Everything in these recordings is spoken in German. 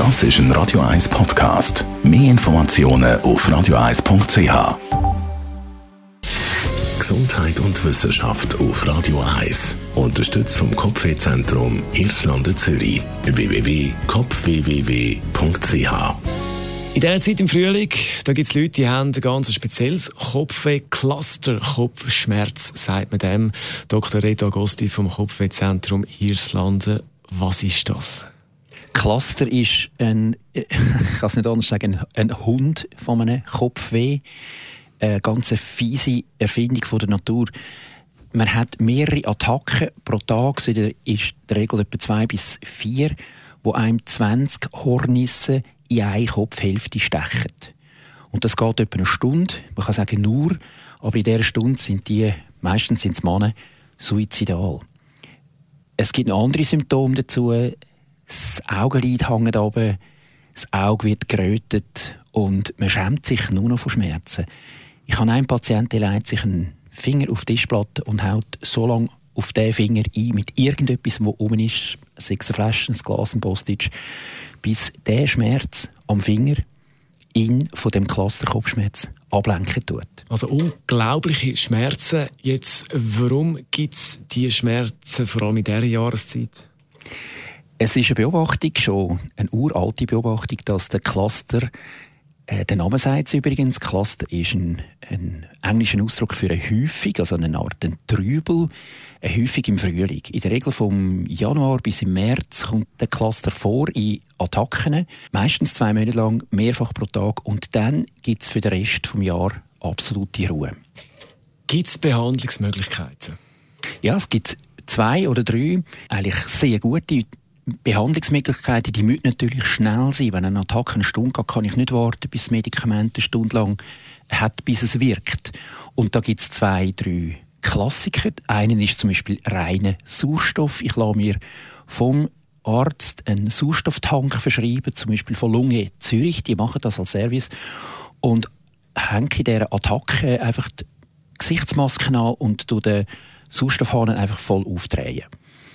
Das ist ein Radio 1 Podcast. Mehr Informationen auf radio1.ch. Gesundheit und Wissenschaft auf Radio 1. Unterstützt vom Kopfwehzentrum Irlande Zürich. www.kopfwww.ch in dieser Zeit im Frühling, da gibt es Leute, die haben ein ganz spezielles Kopfweh-Cluster. Kopfschmerz, sagt man dem. Dr. Reto Agosti vom Kopfwehzentrum Hirslanden. Was ist das? Cluster ist ein, ich kann es nicht anders sagen, ein Hund von einem Kopfweh. Eine ganz fiese Erfindung von der Natur. Man hat mehrere Attacken pro Tag, so in der Regel etwa zwei bis vier, wo einem 20 Hornissen in eine Kopfhälfte stechen. Und das geht etwa eine Stunde. Man kann sagen nur, aber in dieser Stunde sind die, meistens sind es Männer, suizidal. Es gibt noch andere Symptome dazu. Das Augenlid hängt runter, das Auge wird gerötet und man schämt sich nur noch von Schmerzen. Ich habe einen Patienten, der legt sich einen Finger auf die Tischplatte und haut so lange auf den Finger ein mit irgendetwas, was oben ist, sei es eine Flasche, ein Glas, ein Postage, bis der Schmerz am Finger ihn von dem Cluster-Kopfschmerz ablenken tut. Also unglaubliche Schmerzen. Jetzt, warum gibt es diese Schmerzen vor allem in dieser Jahreszeit? Es ist eine Beobachtung, schon eine uralte Beobachtung, dass der Cluster äh, der Name sagt es übrigens, Cluster ist ein, ein englischer Ausdruck für eine Häufung, also eine Art ein Trübel, eine Häufung im Frühling. In der Regel vom Januar bis im März kommt der Cluster vor in Attacken, meistens zwei Monate lang, mehrfach pro Tag und dann gibt es für den Rest des Jahres absolute Ruhe. Gibt es Behandlungsmöglichkeiten? Ja, es gibt zwei oder drei eigentlich sehr gute Behandlungsmöglichkeiten, die müssen natürlich schnell sein. Wenn eine Attacke eine Stunde geht, kann ich nicht warten, bis das Medikament eine Stunde lang hat, bis es wirkt. Und da gibt es zwei, drei Klassiker. Einen ist zum Beispiel reiner Sauerstoff. Ich lasse mir vom Arzt einen Sauerstofftank verschreiben, zum Beispiel von Lunge Zürich. Die machen das als Service. Und hänge in dieser Attacke einfach die Gesichtsmaske an und den Sauerstoffhahn einfach voll aufdrehen.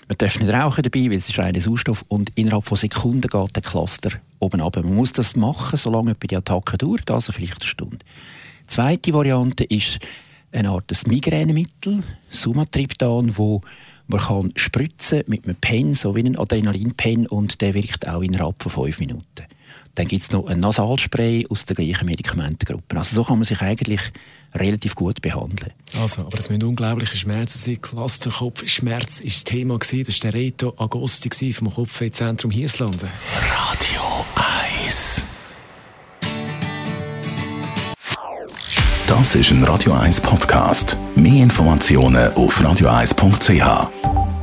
Man darf nicht rauchen dabei, weil es ist reiner Sauerstoff und innerhalb von Sekunden geht der Cluster oben ab. Man muss das machen, solange die Attacke dauert, also vielleicht eine Stunde. Die zweite Variante ist eine Art Migränemittel, Sumatriptan, wo man kann spritzen mit einem Pen, so wie ein Adrenalinpen, und der wirkt auch innerhalb von fünf Minuten. Dann gibt es noch ein Nasalspray aus der gleichen Medikamentengruppe. Also so kann man sich eigentlich relativ gut behandeln. Also, aber es müssen unglaubliche Schmerzen sein. Clusterkopfschmerz war das Thema. Das war der Reto Agosti vom Kopfwehzentrum Hirslanden. Radio 1 Das ist ein Radio 1 Podcast. Mehr Informationen auf radio1.ch.